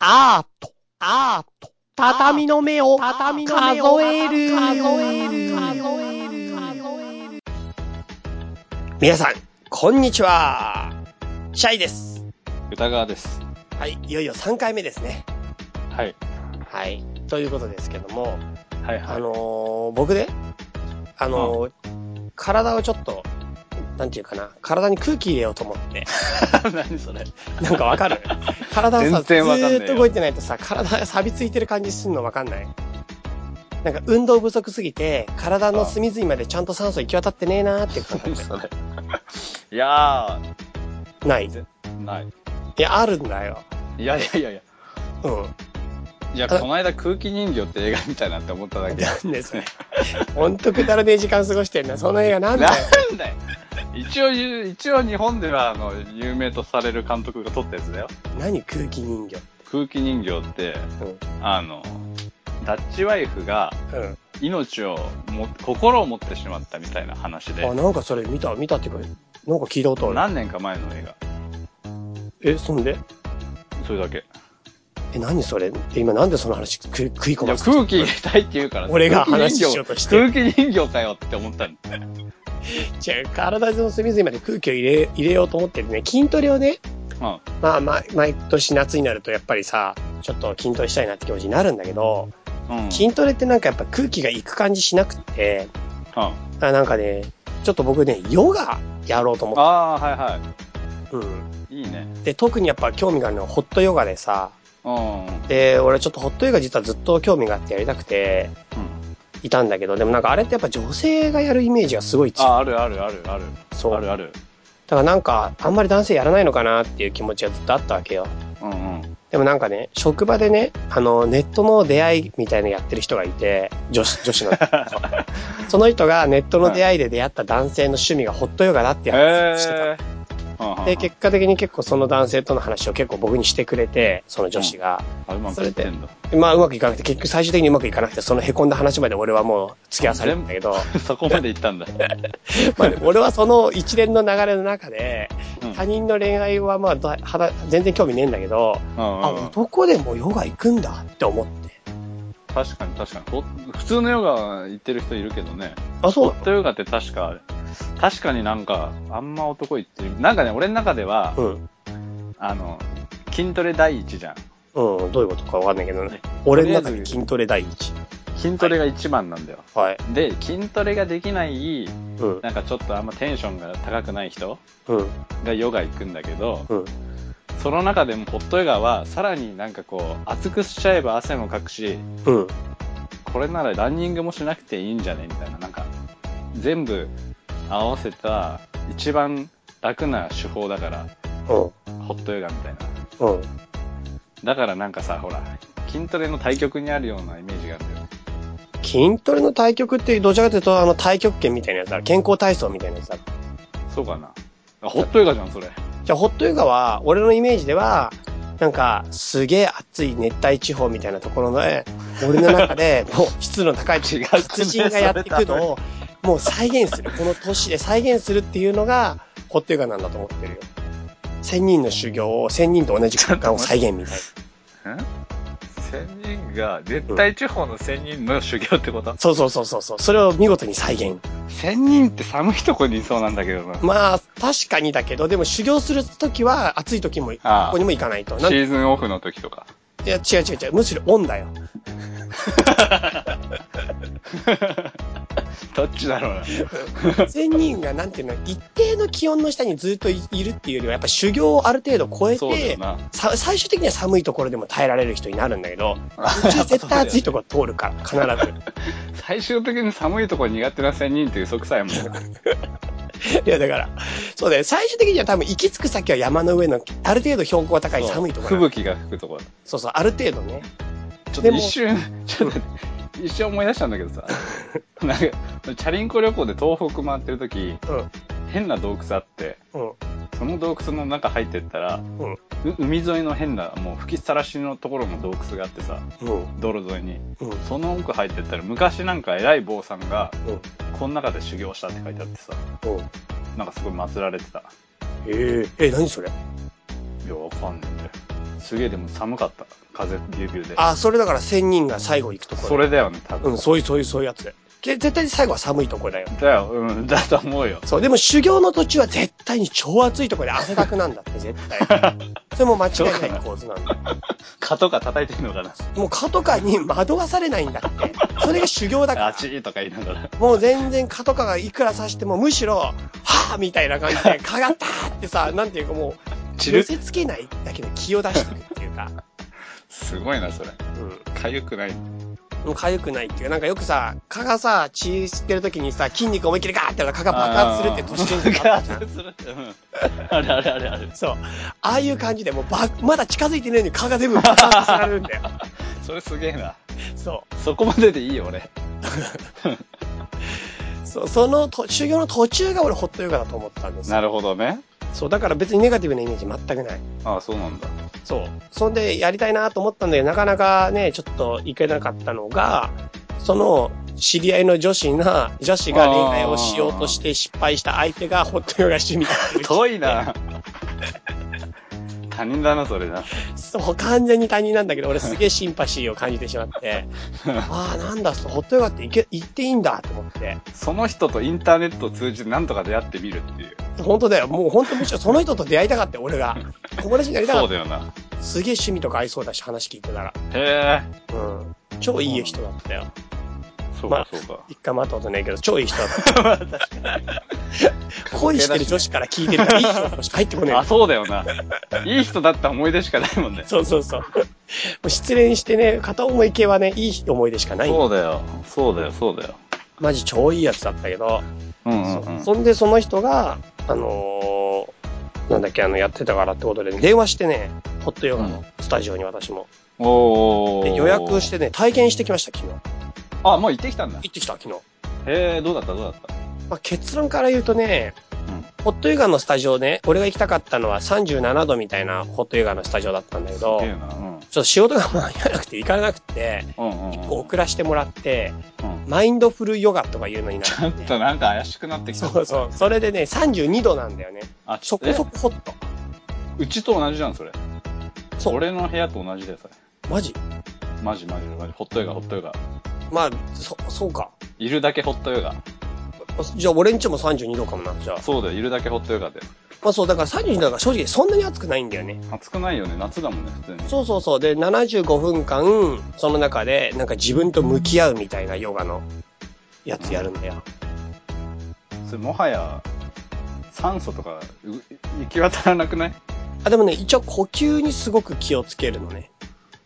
アート、アート、畳の目を、畳の目を数える、数える、数える、数える。皆さん、こんにちは。シャイです。歌川です。はい、いよいよ3回目ですね。はい。はい。ということですけども、はいはい。あのー、僕ね、あのー、体をちょっと、なんていうかな、体に空気入れようと思って。何それなんかわかる？体をさ、ずーっと動いてないとさ、体が錆びついてる感じすんのわかんない？なんか運動不足すぎて、体の隅々までちゃんと酸素行き渡ってねえなーっていう感覚何それいやない？いー、ない。や、あるんだよ。いやいやいやいや。うん。いや、この間空気人形って映画みたいなって思っただけ。なんでそれ。ほんとくだらねえ時間過ごしてんな。その映画なんだよ。なんだよ。一応、一応日本では、あの、有名とされる監督が撮ったやつだよ。何空気人形？空気人形って、うん。あの、ダッチワイフがうん。命をも、心を持ってしまったみたいな話であ、、なんかそれ見た、見たっていうか、なんか聞いたことある。何年か前の映画。え、そんで？それだけ。え、何それ？え、今なんでその話食い込ませて空気入れたいって言うからさ俺が話しようとして空気人形かよって思ったんだよ。違う、体の隅々まで空気を入れ、入れようと思ってるね。筋トレをね、うん。まあ、ま、毎年夏になるとやっぱりさ、ちょっと筋トレしたいなって気持ちになるんだけど、うん。筋トレってなんかやっぱ空気が行く感じしなくって、うん。あなんかね、ちょっと僕ね、ヨガやろうと思っああー、はいはて、うん。い。いいね。で、特にやっぱ興味があるのはホットヨガでさ。で、俺ちょっとホットヨガ実はずっと興味があってやりたくて、いたんだけど、でもなんかあれってやっぱ女性がやるイメージがすごい強い。あ、あるあるあるある。そう。あるある。だからなんか、あんまり男性やらないのかなっていう気持ちがずっとあったわけよ。うんうん。でもなんかね、職場でね、あの、ネットの出会いみたいなのやってる人がいて、女子、女子の。その人がネットの出会いで出会った男性の趣味がホットヨガだってへ話をしてた。え。で、結果的に結構その男性との話を結構僕にしてくれて、その女子が。あ、うまくいってんだ。まあうまくいかなくて、結局最終的にうまくいかなくて、その凹んだ話まで俺はもう付き合わされるんだけど、そこまで行ったんだ。まあね、俺はその一連の流れの中で、うん他人の恋愛はまあだはだ全然興味ねえんだけど、あ、うんうん。男でもヨガ行くんだって思って。確かに確かに。ほ普通のヨガ行ってる人いるけどね。あ、そうホットヨガって確か、確かになんか、あんま男行ってる。なんかね、俺の中では、うん。あの、筋トレ第一じゃん。うん、どういうことかわかんないけどね。俺の中で筋トレ第一。筋トレが一番なんだよ。はい。で、筋トレができない、うん、なんかちょっとあんまテンションが高くない人うん、がヨガ行くんだけど、うん。その中でもホットヨガはさらになんかこう、熱くしちゃえば汗もかくし、うん。これならランニングもしなくていいんじゃねみたいな、なんか、全部合わせた一番楽な手法だから、うん。ホットヨガみたいな。うん。だからなんかさ、ほら、筋トレの対極にあるようなイメージがあるんだよね。筋トレの対局ってどちらかというと、あの、太極拳みたいなやつだ。健康体操みたいなやつだ。そうかな。あ、ホットヨガじゃん、それ。じゃあ、ホットヨガは、俺のイメージでは、なんか、すげえ暑い熱帯地方みたいなところで、俺の中で、もう湿度の高い違う達人がやっていくのを、もう再現する。この都市で再現するっていうのが、ホットヨガなんだと思ってるよ。千人の修行を、千人と同じ空間を再現みたいな。ん仙人が、熱帯地方の仙人の修行ってこと？そうそうそうそうそう。それを見事に再現。仙人って寒いとこにいそうなんだけどな。まあ、確かにだけど、でも修行するときは、暑いときも、ここにも行かないと。シーズンオフの時とか。や、違う違う違う。むしろオンだよ。どっちだろうな。千人が、なんていうの、一定の気温の下にずっといいるっていうよりは、やっぱ修行をある程度超えて、最終的には寒いところでも耐えられる人になるんだけど、うちは絶対暑いところ通るから、必ず。最終的に寒いとこ苦手な仙人って嘘くさいもん。いや、だから、そうだよ。最終的には多分行き着く先は山の上の、ある程度標高が高い寒いところ。吹雪が吹くところ。そうそう、ある程度ね。ちょっと一瞬、ちょっと、一瞬思い出したんだけどさ、なんか、チャリンコ旅行で東北回ってる時、うん。変な洞窟あって、うん。その洞窟の中入ってったら、海沿いの変な、もう吹きさらしのところの洞窟があってさ、うん。道路沿いに。うん。その奥入ってったら、昔なんか偉い坊さんが、うん。この中で修行したって書いてあってさ、うん。なんかすごい祀られてた。えええ、何それ？いや、わかんないんだよ。すげえでも寒かった。風ビュービューで。あ、それだから仙人が最後行くところ。それだよね、多分。うん、そういう、そういう、そういうやつ。け絶対最後は寒いところだよ。だよ、うん、だと思うよ。そう、でも修行の途中は絶対に超暑いところで汗だくなんだって、絶対。それも間違いない構図なんだよ。蚊とか叩いてんのかな。もう蚊とかに惑わされないんだって。それが修行だからあ。ちーとか言いながら。もう全然蚊とかがいくら刺してもむしろ、はぁみたいな感じで、蚊がったーってさ、なんていうかもう、寄せつけないだけで気を出してくっていうか、すごいな、それ。うん。かゆくない。もう痒くないっていうか、なんかよくさ、蚊がさ、血吸ってる時にさ、筋肉思いっきりガーってやると蚊が爆発するって都市伝説あったじゃん。爆発するって。うん。あれあれあれあれ。そう。ああいう感じで、もうば、まだ近づいてないのに蚊が全部爆発されるんだよ。それすげえな。そそこまででいいよ、俺。う。そう、そのと修行の途中が俺ホットヨガだと思ったんですよ。なるほどね。そう、だから別にネガティブなイメージ全くない。ああ、そうなんだ。そう。そんでやりたいなと思ったんだけど、なかなかね、ちょっといけなかったのが、その、知り合いの女子が、女子が恋愛をしようとして失敗した相手がホットヨガ趣味だって 遠いな。他人だな、それな。そう、完全に他人なんだけど、俺すげえシンパシーを感じてしまって、ああ、なんだ、ホットヨガっていけ、行っていいんだと思って。その人とインターネットを通じてなんとか出会ってみるっていう。本当だよ。もう本当むしろその人と出会いたかったよ俺が。友達になりたかった。そうだよな。すげえ趣味とか合いそうだし、話聞いてたら。へえ。うん。超いい人だったよ。そうまあか、そうか。一回も会ったことないけど、超いい人だった。恋してる女子から聞いてるから、いい人としか入ってこねえあ、そうだよな。いい人だった思い出しかないもんね。そうそうそう。もう失恋してね、片思い系はね、いい思い出しかない。そうだよ。そうだよ、そうだよ。マジ超いいやつだったけど、うんうんうん。そんでその人が、あのーなんだっけ、あの、やってたからってことで、ね、電話してね、ホットヨガのスタジオに私も。おー。で予約してね、体験してきました、昨日。あ、もう行ってきたんだ。行ってきた、昨日。へえ、どうだった？どうだった？まあ、結論から言うとね、うん。ホットヨガのスタジオね、俺が行きたかったのは37度みたいなホットヨガのスタジオだったんだけど。うん。っと仕事が間に合わなくて行かなくて、うんうんうん。一個遅らしてもらって、うんマインドフルヨガとかいうのになちょっって。となんか怪しくなってきた。そうそう。それでね、32度なんだよね。あ、そこそこホット。えうちと同じじゃん、それ。そう。俺の部屋と同じだよ、それ。マジ？マジマジマジ。ホットヨガ、ホットヨガ。まあ、そ、そうか。いるだけホットヨガ。じゃあ、俺んちも32度かもな、じゃあ。そうだよ、いるだけホットヨガで。まあそう、だから32度だから正直そんなに暑くないんだよね。暑くないよね、夏だもんね、普通に。そうそうそう。で、75分間、その中で、なんか自分と向き合うみたいなヨガのやつやるんだよ。それもはや、酸素とか、う行き渡らなくない？あ、でもね、一応呼吸にすごく気をつけるのね。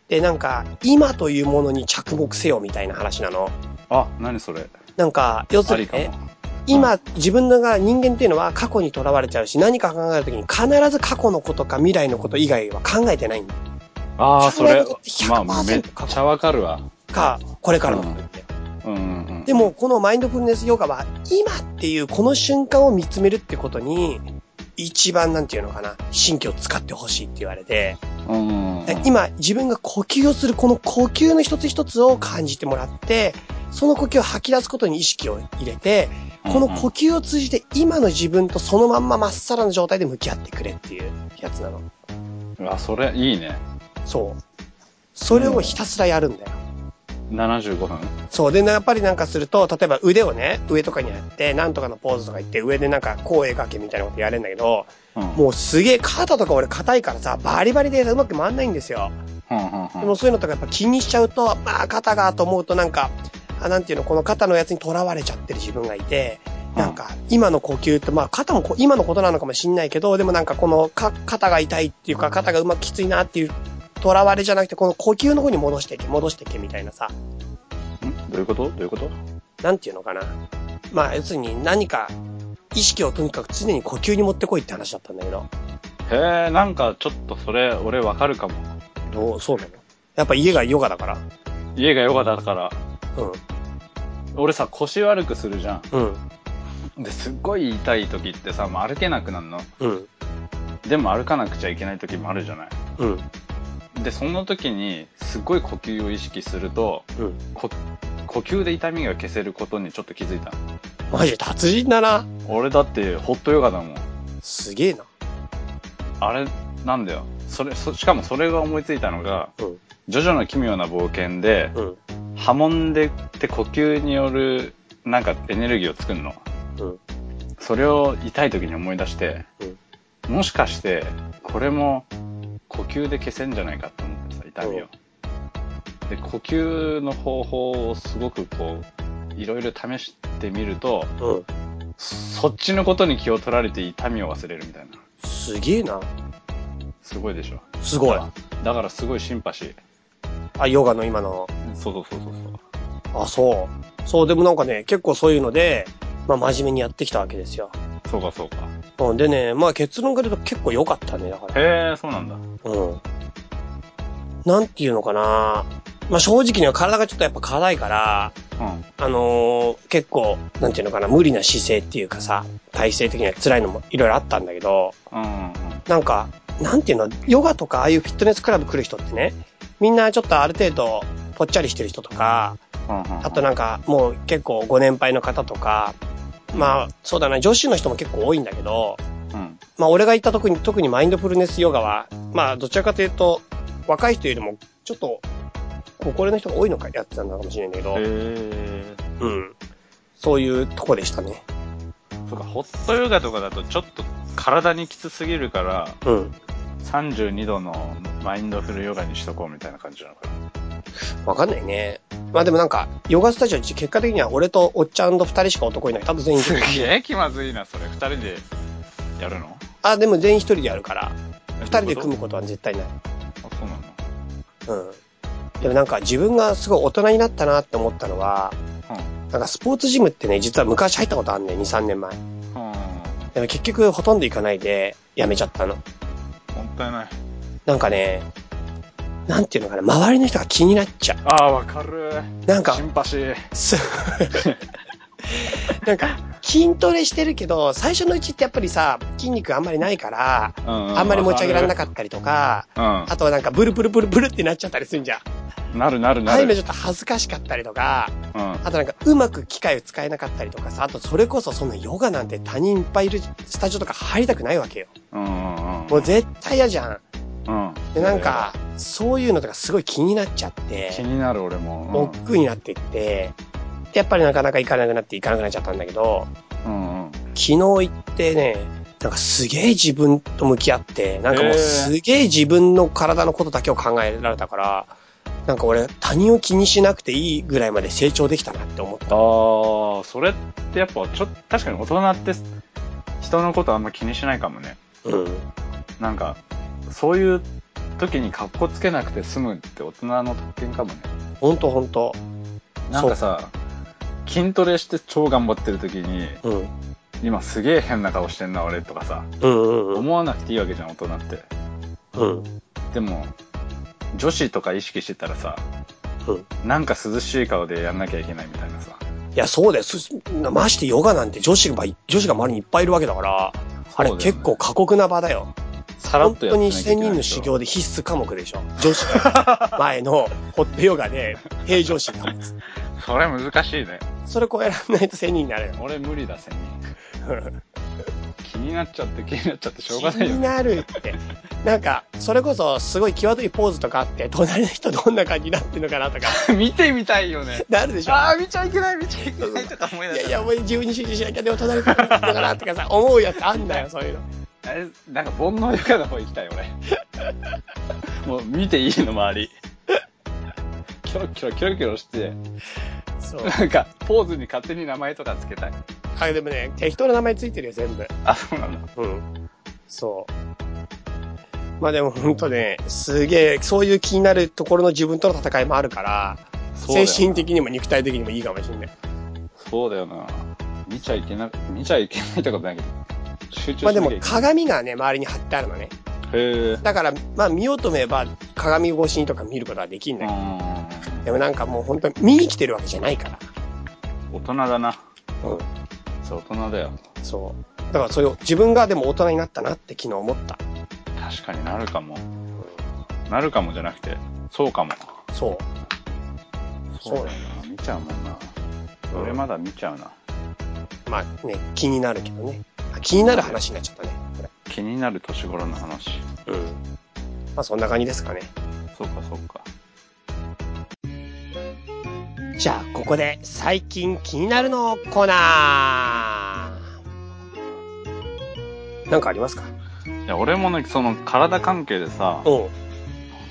で、なんか、今というものに着目せよみたいな話なの。あ、何それ。なんか、要するにね、。今、自分のが人間っていうのは過去にとらわれちゃうし、何か考えるときに必ず過去のことか未来のこと以外は考えてないんだ。ああ、それまあ、めっ100%ちゃわかるわ。か、これからのことって。うんうんうん。でも、このマインドフルネスヨガは、今っていうこの瞬間を見つめるってことに、一番なんていうのかな、神経を使ってほしいって言われて、今自分が呼吸をするこの呼吸の一つ一つを感じてもらって、その呼吸を吐き出すことに意識を入れて、この呼吸を通じて今の自分とそのまんままっさらな状態で向き合ってくれっていうやつなの。うわ、それ、いいね。そう。それをひたすらやるんだよ。75分そう。で、やっぱりなんかすると、例えば腕をね、上とかにやって、なんとかのポーズとか言って、上でなんか声掛けみたいなことやれんだけど、うん。もうすげえ肩とか俺硬いからさ、バリバリでうまく回んないんですよ。うんうんうんでもそういうのとかやっぱ気にしちゃうと、まあ肩がと思うとなんか、あ、なんていうの、この肩のやつに囚われちゃってる自分がいて、なんか、今の呼吸って、まあ肩もこ今のことなのかもしんないけど、でもなんかこのか肩が痛いっていうか、肩がうまくきついなっていう、囚われじゃなくて、この呼吸の方に戻していけ、戻していけみたいなさ、ん？どういうこと？どういうこと？なんていうのかな？まあ要するに何か、意識をとにかく常に呼吸に持ってこいって話だったんだけど、へえ、なんかちょっとそれ、俺わかるかも。どう、そうなの？やっぱ家がヨガだから。家がヨガだから、うん、俺さ、腰悪くするじゃうん、ん。で、すっごい痛い時ってさ、もう歩けなくなるの？うん、でも歩かなくちゃいけない時もあるじゃない？うん、で、その時に、すっごい呼吸を意識すると、うん。こ呼吸で痛みが消せることにちょっと気づいた。マジ達人だな。俺だってホットヨガだもん。すげえな。あれ、なんだよ。それ、そしかもそれが思いついたのが、うん。ジョジョの奇妙な冒険で、うん。波紋でって呼吸によるなんかエネルギーを作るの。うん。それを痛い時に思い出して、うん。もしかして、これも呼吸で消せんじゃないかと思ってさ、痛みを。で、呼吸の方法をすごくこう、いろいろ試してみると、うん。そっちのことに気を取られて痛みを忘れるみたいな。すげえな。すごいでしょ。すごい。だからすごいシンパシー。あ、ヨガの今の。そうそうそうそうそう。あ、そう。そう、でもなんかね、結構そういうので、まあ真面目にやってきたわけですよ。そうかそうか。うん。でね、まあ結論から言うと結構良かったね、だから。へえ、そうなんだ。うん。なんていうのかな。まあ正直には体がちょっとやっぱ辛いから、うん。あのー結構、なんていうのかな、無理な姿勢っていうかさ、体勢的には辛いのもいろいろあったんだけど、うんうんなんか、なんていうの、ヨガとかああいうフィットネスクラブ来る人ってね、みんなちょっとある程度ぽっちゃりしてる人とか、あとなんかもう結構ご年配の方とか、まあそうだな、女子の人も結構多いんだけど、うん。まあ俺が行った特に、特にマインドフルネスヨガは、まあどちらかというと、若い人よりもちょっと、ご高齢の人が多いのかやってたのかもしれないんだけど。うん。そういうとこでしたね。そうか、ホットヨガとかだとちょっと体にきつすぎるから、うん。32度のマインドフルヨガにしとこうみたいな感じなのかな。わかんないね。まあでもなんか、ヨガスタジオ、結果的には俺とおっちゃんと二人しか男いない。多分全員一す人。げえ気まずいな、それ。二人でやるの？あ、でも全員一人でやるから、二人で組むむ。ことは絶対ない。あ、そうなのうん。でもなんか自分がすごい大人になったなって思ったのは、なんかスポーツジムってね、実は昔入ったことあんねん、2、3年前。うん。うん。でも結局ほとんど行かないでやめちゃったの。もったいない。なんかね、なんていうのかな、周りの人が気になっちゃああ、わかる。う。なんかシ、ンパシー。す なんか、筋トレしてるけど、最初のうちってやっぱりさ、筋肉あんまりないから、うん、あんまり持ち上げられなかかったりとか、た。あとはなんかブルブルブルブルってなっちゃったりするんじゃん。うん。なるなるなる。ああいうのちょっと恥ずかしかったりとか、うん。あとなんかうまく機械を使えなかったりとかさ、あとそれこそそんなヨガなんて他人いっぱいいるスタジオとか入りたくないわけよ。うんうんうん。もう絶対嫌じゃん。うん。で、なんか、そういうのとかすごい気になっちゃって、気になる俺も。億劫になっていって、でやっぱりなかなか行かなくなって行かなくなっちゃったんだけど、うんうん。昨日行ってね、なんかすげえ自分と向き合って、なんかもうすげえ自分の体のことだけを考えられたから、なんか俺他人を気にしなくていいぐらいまで成長できたなって思った。ああ、それってやっぱちょっと、確かに大人って人のことあんま気にしないかもね。うん。なんか、そういう時に格好つけなくて済むって大人の特権かもね。ほんとほんと。なんかさ、筋トレして超頑張ってる時に、うん。今すげえ変な顔してんな俺とかさ、うんうんうん。思わなくていいわけじゃん大人って。うん。でも、女子とか意識してたらさ、うん。なんか涼しい顔でやんなきゃいけないみたいなさ。いや、そうだよ。すましてヨガなんて女子が、女子が周りにいっぱいいるわけだから、あれ結構過酷な場だよ。さらっ本当にとやってなきゃいけ1000人の修行で必須科目でしょ。女子が 前のホットヨガで平常心保つ。それ難しいね。それ超えられないと1000人になれる。俺無理だ、千人。気になっちゃって気になっちゃってしょうが気ないよね。になるって。なんか、それこそすごい際どいポーズとかあって、隣の人どんな感じになってんのかなとか、見てみたいよね。なるでしょ。ああ、見ちゃいけない、見ちゃいけないとか思いながら。いやいや、もう自分に集中しなきゃ、でも隣の人どんなのかなとかさ、思うやつあんだよ、そういうの。あれ、なんか煩悩ヨガの方行きたい、俺。もう見ていいの、周り。キョロキョロキョロキョロして、そう。なんか、ポーズに勝手に名前とかつけたい。あ、でもね、適当な名前ついてるよ、全部。あ、そうなんだ。うん。そう。まあでもほんとね、すげえ、そういう気になるところの自分との戦いもあるから、精神的にも肉体的にもいいかもしれない。そうだよな。見ちゃいけな、見ちゃいけないってことないけど、集中しまあでも。鏡がね、周りに貼ってあるのね。へえ。だから、まあ見ようと思えば鏡越しにとか見ることはできるんうだけど、ん。でもなんかもう本当に見に来てるわけじゃないから。大人だな。うん。そう、大人だよ。そう。だからそれを自分がでも大人になったなって昨日思った。確かになるかも。なるかもじゃなくて、そうかも。そう。そうだよな。見ちゃうもんな。うん俺まだ見ちゃうな。まあね、気になるけどね。あ気になる話になっちゃったね。気になる年頃の話。うん。まあそんな感じですかね。そうか、そうか。じゃあ、ここで最近気になるのコーナー。なんかありますか？いや、俺もね、その体関係でさ、うん。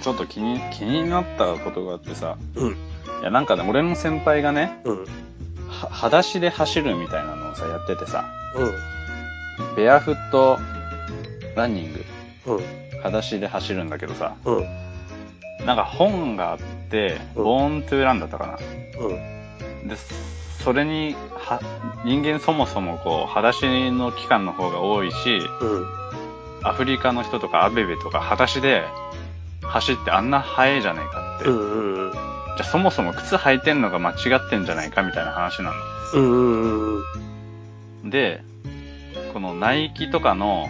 ちょっと気に、気になったことがあってさ、うん。いや、なんかね、俺の先輩がね、うん。は、裸足で走るみたいなのをさ、やっててさ、うん。ベアフットランニング、うん。裸足で走るんだけどさ、うん。なんか本があって、うんボーントゥーランだったかな。うん。で、それに、は、人間そもそもこう、裸足の期間の方が多いし、うん。アフリカの人とかアベベとか裸足で走ってあんな速いじゃねえかって。うん。うん。じゃあそもそも靴履いてんのが間違ってんじゃないかみたいな話なうん。うん。の。で、このナイキとかの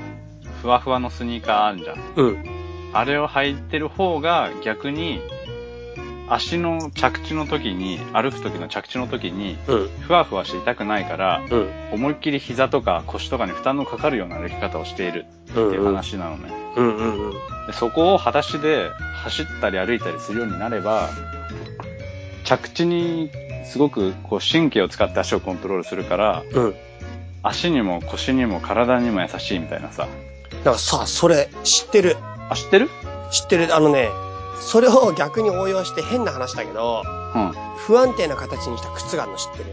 ふわふわのスニーカーあるじゃん。うん。あれを履いてる方が逆に足の着地の時に、歩く時の着地の時に、うん。ふわふわして痛くないから、うん。思いっきり膝とか腰とかに負担のかかるような歩き方をしているっていう話なのね。うん。うん。うん。でそこを裸足で走ったり歩いたりするようになれば、着地にすごくこう神経を使って足をコントロールするから、うん。足にも腰にも体にも優しいみたいなさ。なんかさ、それ知ってる？あ、知ってる？知ってる。あのね、それを逆に応用して変な話だけど、うん。不安定な形にした靴があるの知ってる？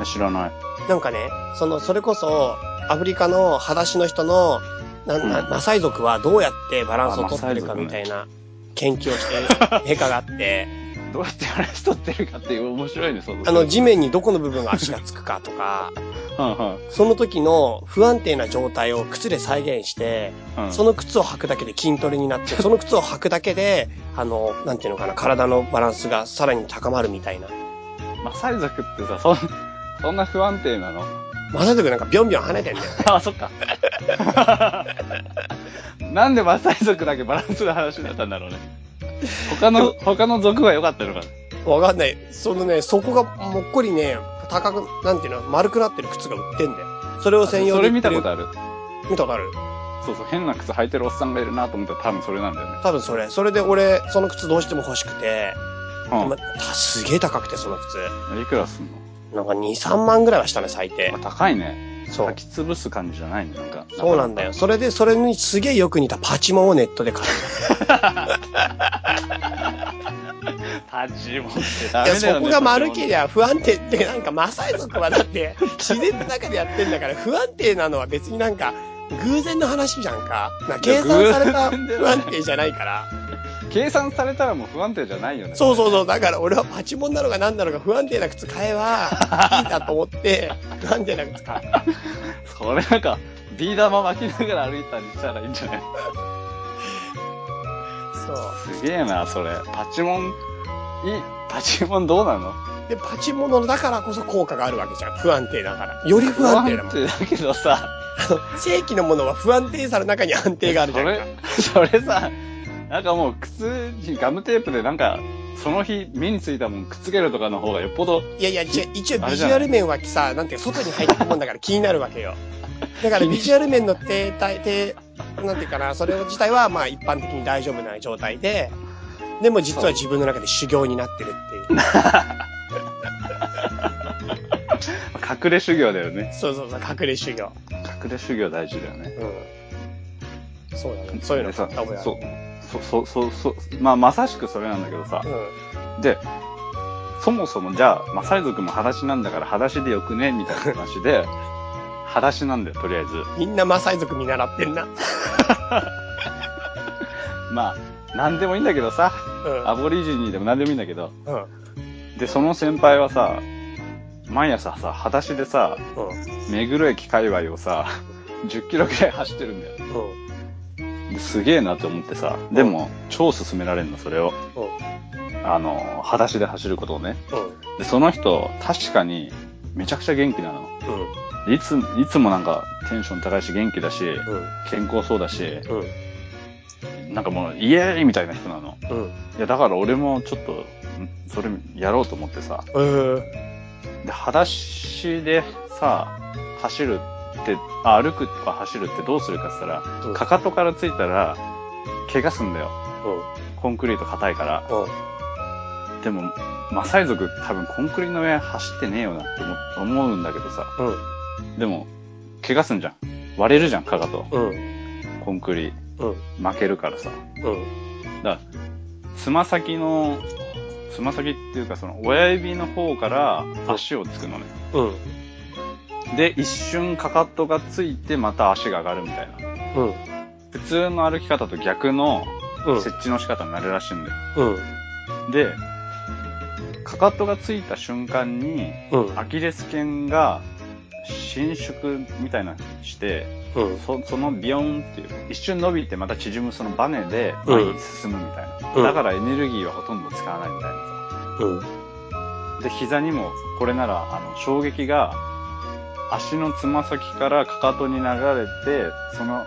え知らない。なんかね、その、それこそ、アフリカの裸足の人の、な、な、うんマサイ族はどうやってバランスをあ取ってるかマサイ族ねみたいな研究をしているメカがあって、どうやって話取ってるかっていう面白いね、そうあの、地面にどこの部分が足がつくかとか、うんうん。その時の不安定な状態を靴で再現して、うん。その靴を履くだけで筋トレになって、その靴を履くだけで、あの、なんていうのかな、体のバランスがさらに高まるみたいな。マサイ族ってさ、そん、そんな不安定なの？マサイ族なんかビョンビョン跳ねてんだよね。あ、そっか。なんでマサイ族だけバランスの話だったんだろうね。他の、他の族は良かったのかな？わかんない。そのね、そこがもっこりね、高く、なんていうの、丸くなってる靴が売ってんだよ。それを専用で。それ見たことある。見たことある。そうそう、変な靴履いてるおっさんがいるなと思ったら多分それなんだよね。多分それ。それで俺、その靴どうしても欲しくて、うんま、すげえ高くて、その靴。いくらすんの？なんか2、3万ぐらいはしたね、最低。まあ、高いね。そう。履き潰す感じじゃないね、なんか。そうなんだよ。それで、それにすげえよく似たパチモンをネットで買う。ジモンってダメだよ、ね、いやそこが丸けりゃ不安定ってなんかマサイ族はだって 自然の中でやってんだから不安定なのは別になんか偶然の話じゃんか。な計算された不安定じゃないから。計算されたらもう不安定じゃないよね。そうそうそう。だから俺はパチモンなのか何なのか不安定な靴買えば いいんだと思って、不安定な靴買った。それなんか、ビー玉巻きながら歩いたりしたらいいんじゃない？そう。すげえな、それ。パチモンいい、パチモンどうなの？で、パチモンだからこそ効果があるわけじゃん。不安定だから。より不安定だもん。不安定だけどさ、あ の正規のものは不安定さの中に安定があるじゃんか。それ、それさ、なんかもう靴にガムテープでなんか、その日目についたもんくっつけるとかの方がよっぽど、いやいや、一応ビジュアル面はさ、なんていうか外に入ってくもんだから気になるわけよ。だから ビジュアル面の低体、低、なんていうかな、それ自体はまあ一般的に大丈夫な状態で、でも実は自分の中で修行になってるっていう。隠れ修行だよね。そうそうそう、隠れ修行。隠れ修行大事だよね。うん。そうだね。そういうのでさ買った覚えある。そう、そう、そう、そう、まあ、まさしくそれなんだけどさ、うん。で、そもそもじゃあ、マサイ族も裸足なんだから裸足でよくね？みたいな話で、裸足なんだよ、とりあえず。みんなマサイ族見習ってんな。まあ、なんでもいいんだけどさ、うん。アボリジニでもなんでもいいんだけど、うん。で、その先輩はさ、毎朝さ、裸足でさ、うん。目黒駅界隈をさ、10キロくらい走ってるんだよ。すげえなって思ってさ、でも、超勧められるの、それを。うん。あの、裸足で走ることをね。うん。で、その人、確かに、めちゃくちゃ元気なの。うん。いつ、いつもなんか、テンション高いし、元気だし、うん。健康そうだし、うん。なんかもう、イエーイみたいな人なの。うん。いや、だから俺もちょっと、んそれやろうと思ってさ。えー。で、裸足でさ、走るって、あ歩くとか走るってどうするかって言ったら、うんかかとからついたら、怪我すんだよ。うコンクリート硬いから。うん。でも、マサイ族多分コンクリの上走ってねえよなって思思うんだけどさ。うん。でも、怪我すんじゃん。割れるじゃん、かかと。うん。コンクリ。うん。負けるからさ。うん。だから、つま先の、つま先っていうかその親指の方から足をつくのね。うん。で、一瞬かかとがついてまた足が上がるみたいな。うん。普通の歩き方と逆のうん。設置の仕方になるらしいんだよ。うん。で、かかとがついた瞬間に、うん。アキレス腱が伸縮みたいなのして、うん。そそのビヨンっていう、一瞬伸びてまた縮むそのバネで前に進むみたいな。うんだからエネルギーはほとんど使わないみたいなうん。さ。で、膝にも、これなら、あの、衝撃が、足のつま先からかかとに流れて、その、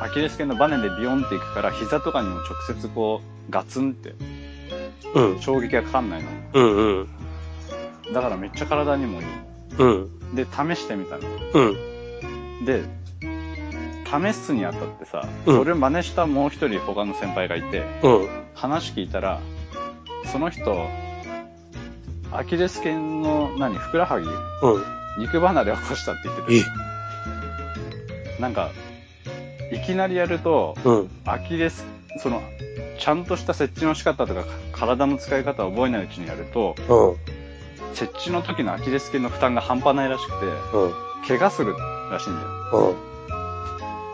アキレス腱のバネでビヨンっていくから、膝とかにも直接こう、ガツンって、うん。衝撃がかかんないの。うん。うん。だからめっちゃ体にもいい。うん。で、試してみたの。うん。で、試すにあたってさ、うんそれを真似したもう一人他の先輩がいて、うん。話聞いたら、その人、アキレス腱の、何、ふくらはぎうん。肉離れを起こしたって言ってえて、なんか、いきなりやると、うん。アキレス、その、ちゃんとした設置の仕方とか、体の使い方を覚えないうちにやると、うん。設置の時のアキレス腱の負担が半端ないらしくて、うん。怪我するらしいんだよ。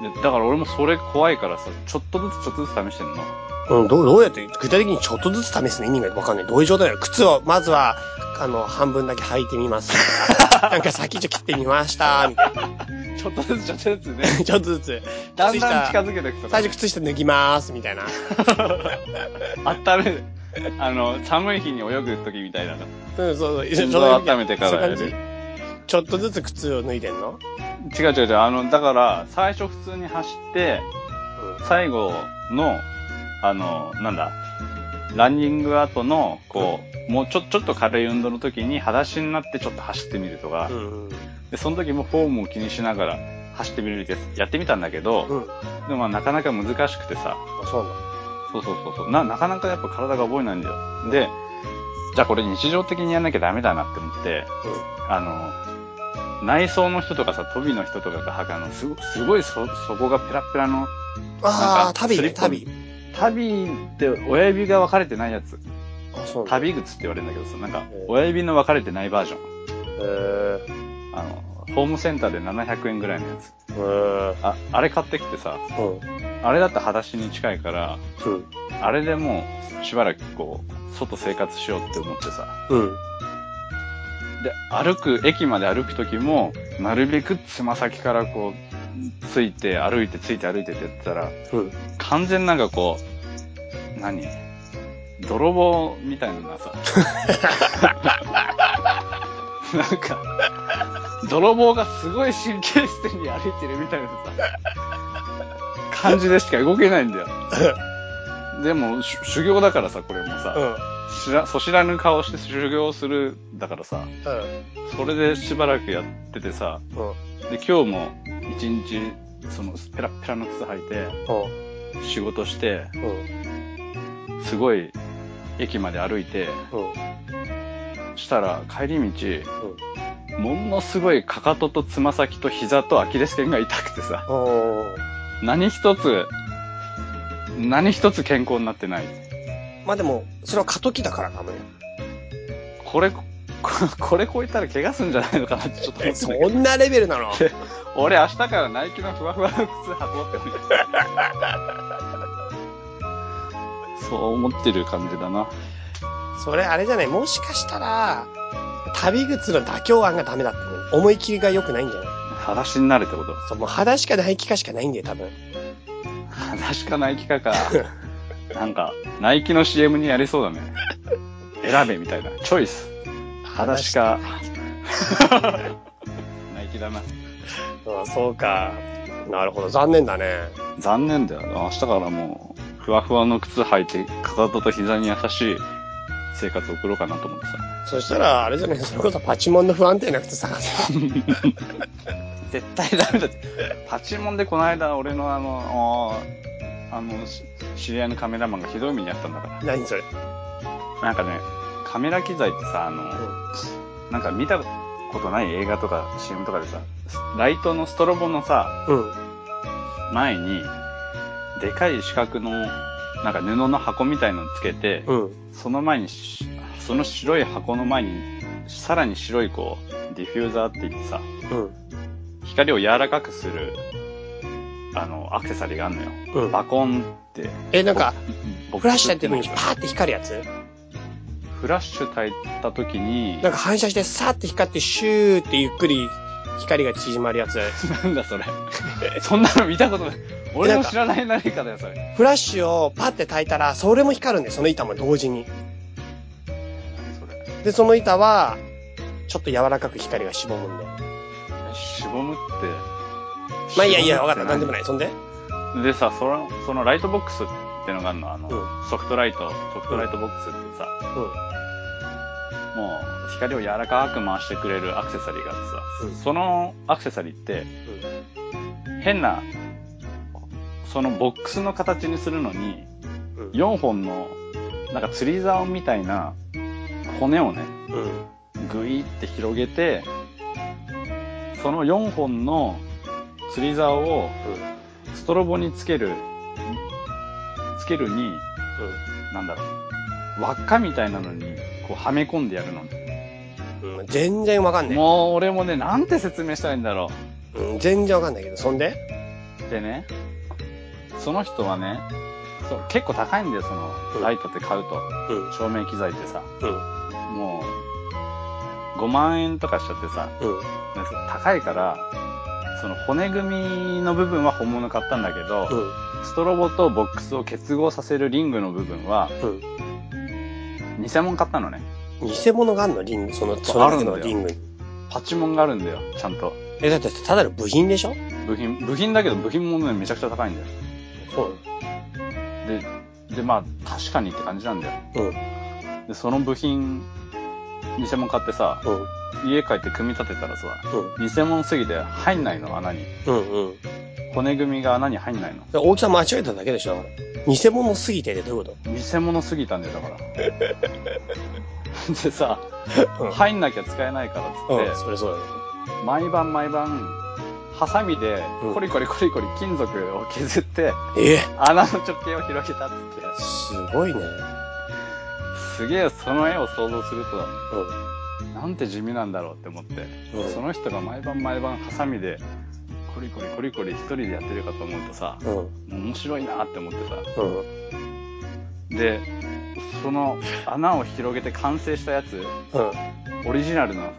うん。でだから俺もそれ怖いからさ、ちょっとずつちょっとずつ試してんの。うん、どう、どうやって、具体的にちょっとずつ試すの意味がわかんない。どういう状態だよ。靴を、まずは、あの、半分だけ履いてみます。なんか先っちょ切ってみました、みたい ちょっとずつちょっとずつね。な。ちょっとずつ。だんだん近づけていくと最初靴下脱ぎます、みたいな。温める。あの、寒い日に泳ぐ時みたいな。うん、そうそう。心臓を温めてからやるちょっとずつ靴を脱いでんの？違う違う違う。あの、だから、最初普通に走って、最後の、あの、なんだ、ランニング後の、こう、もうちょ、ちょっと軽い運動の時に裸足になってちょっと走ってみるとかう、ん。うん。で、その時もフォームを気にしながら走ってみるってやってみたんだけど、うん。でもまあなかなか難しくてさ、あ、そうなんだ。そうそうそうそう。な、なかなかやっぱ体が覚えないんだよ。で、じゃあこれ日常的にやんなきゃダメだなって思って、あの、内装の人とかさ、飛びの人とかが履くあの、すごすごいそ、底がペラペラの、あなんかあ、旅ね、旅。旅って親指が分かれてないやつ。あ、そう。旅靴って言われるんだけどさ、なんかえ、親指の分かれてないバージョン。へあの、ホームセンターで700円ぐらいのやつ。あ、あれ買ってきてさ、え。うん。あれだったら裸足に近いから、うん。あれでもう、しばらくこう、外生活しようって思ってさ。うん。で、歩く、駅まで歩くときも、なるべくつま先からこう、ついて歩いてついて歩いてってやってたら、うん。完全なんかこう、何？泥棒みたいなさ。なんか、泥棒がすごい神経質に歩いてるみたいなさ、感じでしか動けないんだよ。でも、し修行だからさ、これもさ、うん。知ら、そ知らぬ顔して修行する、だからさ、うん。それでしばらくやっててさ、うん。で、今日も一日、その、ペラッペラの靴履いて、うん。仕事して、うん。すごい、駅まで歩いて、うん。したら、帰り道、ものすごいかかととつま先と膝とアキレス腱が痛くてさ。何一つ、何一つ健康になってない。まあでも、それは過渡期だからかもね。これ、こ これ超えたら怪我すんじゃないのかなってちょっと思え、ってそんなレベルなの？俺明日からナイキのふわふわの靴履こうって。そう思ってる感じだな。それあれじゃない？もしかしたら、旅靴の妥協案がダメだってね。思い切りが良くないんじゃない？裸足になるってこと？そう、もう裸しかない気かしかないんだよ、多分。裸足かナイキかか。なんか、ナイキの CM にやりそうだね。選べみたいな。チョイス。裸足か。ナイキだな。あそうか。なるほど、残念だね。残念だよ。明日からもう、ふわふわの靴履いて、かかとと膝に優しい生活を送ろうかなと思ってさ。そしたら、あれじゃないそれこそパチモンの不安定な靴探せ。絶対ダメだって。パチモンでこの間、俺のあの、あーあの、し知り合いのカメラマンがひどい目にあったんだから。何それ？なんかね、カメラ機材ってさ、あの、なんか見たことない映画とか CM とかでさ、ライトのストロボのさ、うん。前に、でかい四角の、なんか布の箱みたいのつけて、うん。その前にし、その白い箱の前に、さらに白いこう、ディフューザーって言ってさ、うん。光を柔らかくする、あの、アクセサリーがあるのよ。うん。バコンって。え、なんか、ボフラッシュやってるのにパーって光るやつ？フラッシュ焚いた時に、なんか反射してサーって光ってシューってゆっくり光が縮まるやつ。なんだそれ。そんなの見たことない。俺の知らない何かだよ、それ。フラッシュをパッて焚いたら、それも光るんで、その板も同時に。何それ。で、その板は、ちょっと柔らかく光がしぼむんで。えしぼむって。まあいいやいや、わかった。なんでもない。そんででさ、その、そのライトボックスってのがあるの、あの、うソフトライト、ソフトライトボックスってさ、もう光を柔らかく回してくれるアクセサリーがあってさ、うんそのアクセサリーって、変な、そのボックスの形にするのに、うん。うん。4本の、なんか釣り竿みたいな骨をね、うん。ぐいって広げて、その4本の釣り竿をストロボにつける、つけるに、なんだろう、輪っかみたいなのに、こうはめ込んでやるの。うん。うん。全然わかんない。もう俺もね、なんて説明したらいいんだろうん。全然わかんないけど、そんで？う。でね、その人はね、そう結構高いんだよ、その、ライトって買うと。うん。照明機材ってさ、うん。もう、5万円とかしちゃってさ、うん。で高いから、その骨組みの部分は本物買ったんだけど、うん。ストロボとボックスを結合させるリングの部分は、うん。偽物買ったのね。偽物があんの？リング、その、そのあるんだよのリングに。パチモンがあるんだよ、ちゃんと。え、だってただの部品でしょ？部品、部品だけど部品もね、めちゃくちゃ高いんだよ。そうで、で、まあ、確かにって感じなんだよ。なので、その部品、偽物買ってさ、うん。うん。家帰って組み立てたらさ、うん。偽物すぎて入んないの、穴に。うん。うん。骨組みが穴に入んないの。で大きさ間違えただけでしょだから。偽物すぎてってどういうこ偽物すぎたんだよ、だから。でさ、とうん。入んなきゃ使えないからっつうん、っそれそうだね。て、毎晩毎晩、ハサミでうんコリコリコリコリ金属を削って、え？穴の直径を広げたっつって、すごいね。すげえその絵を想像すると、うなんて地味なんだろうって思って、ん。うん。その人が毎晩毎晩ハサミで、コリコリコリコリ一人でやってるかと思うとさ、うん。面白いなって思ってさ、うん。で、その穴を広げて完成したやつ、うん。オリジナルの、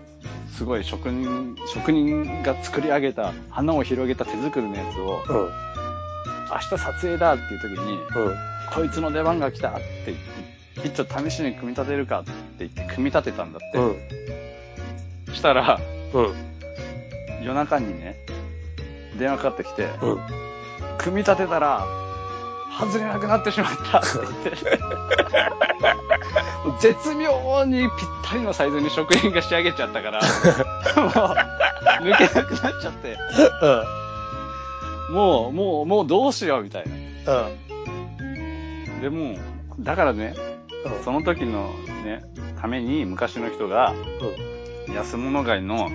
すごい職人、職人が作り上げた穴を広げた手作りのやつを、うん。明日撮影だっていう時に、うん。こいつの出番が来たって言って、一応試しに組み立てるかって言って組み立てたんだって。うん。そしたら、うん。夜中にね、電話かかってきて、うん。組み立てたら、外れなくなってしまったって言って。絶妙にぴったりのサイズに職人が仕上げちゃったから、もう、抜けなくなっちゃって、もう、もう、もうどうしようみたいな。うん。でも、だからね、うん。その時のね、ために昔の人が、安物買いの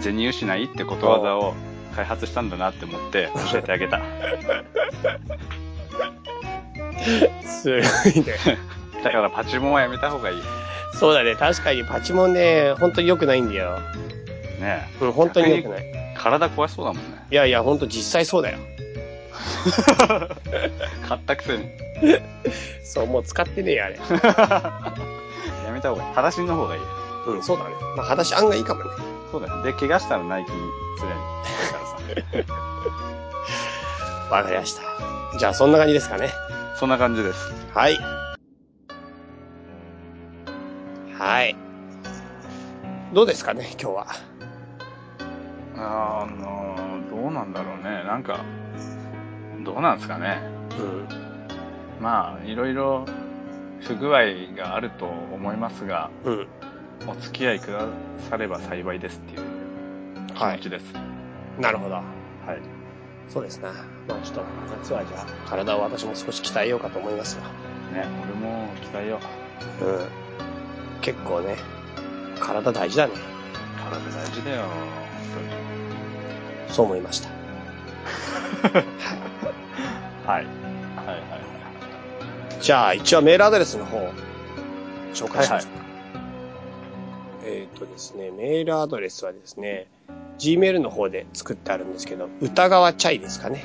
銭失いってことわざを開発したんだなって思って教えてあげた。すごいね。だからパチモンはやめた方がいい。そうだね。確かにパチモンね、本当に良くないんだよ。ねうん、本当に良くない。え体壊しそうだもんね。いやいや、本当実際そうだよ。買ったくせに。そう、もう使ってねえよ、あれ。やめた方がいい。裸足の方がいい。うん、そうだね。まあ、裸足案外いいかもね。そうだよ。で、怪我したらナイキにすりゃいい。だからさ。わかりました。じゃあ、そんな感じですかね。そんな感じです。はい。はい。どうですかね、今日は。あのどうなんだろうね。なんか、どうなんですかね。うん。まあ、いろいろ不具合があると思いますが、うん。お付き合いくだされば幸いですっていう気はい。持ちです。なるほど。はい。そうですな。まあちょっと夏はじゃあ体を私も少し鍛えようかと思いますわ。ね、俺も鍛えよう。うん。結構ね、体大事だね。体大事だよ、そう思いました。はい。はいはいはい。じゃあ一応メールアドレスの方、紹介しましょうか。はいえっ、とですね、メールアドレスはですね、Gmail の方で作ってあるんですけど、歌川チャイですかね。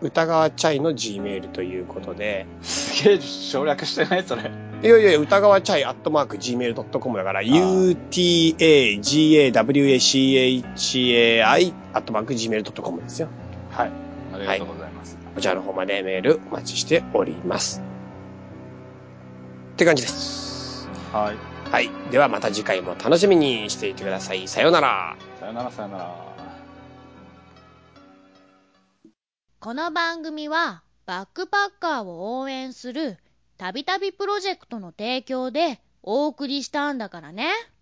歌川チャイの Gmail ということで、すげえ省略してないそれ。いやいや、歌川チャイアットマーク Gmail.com だから、utagawachai アットマーク Gmail.com ですよ。はい。ありがとうございます。こちらの方までメールお待ちしております。って感じです。はい。はい。ではまた次回も楽しみにしていてください。さようなら。さよならさよなら。この番組はバックパッカーを応援するたびたびプロジェクトの提供でお送りしたんだからね。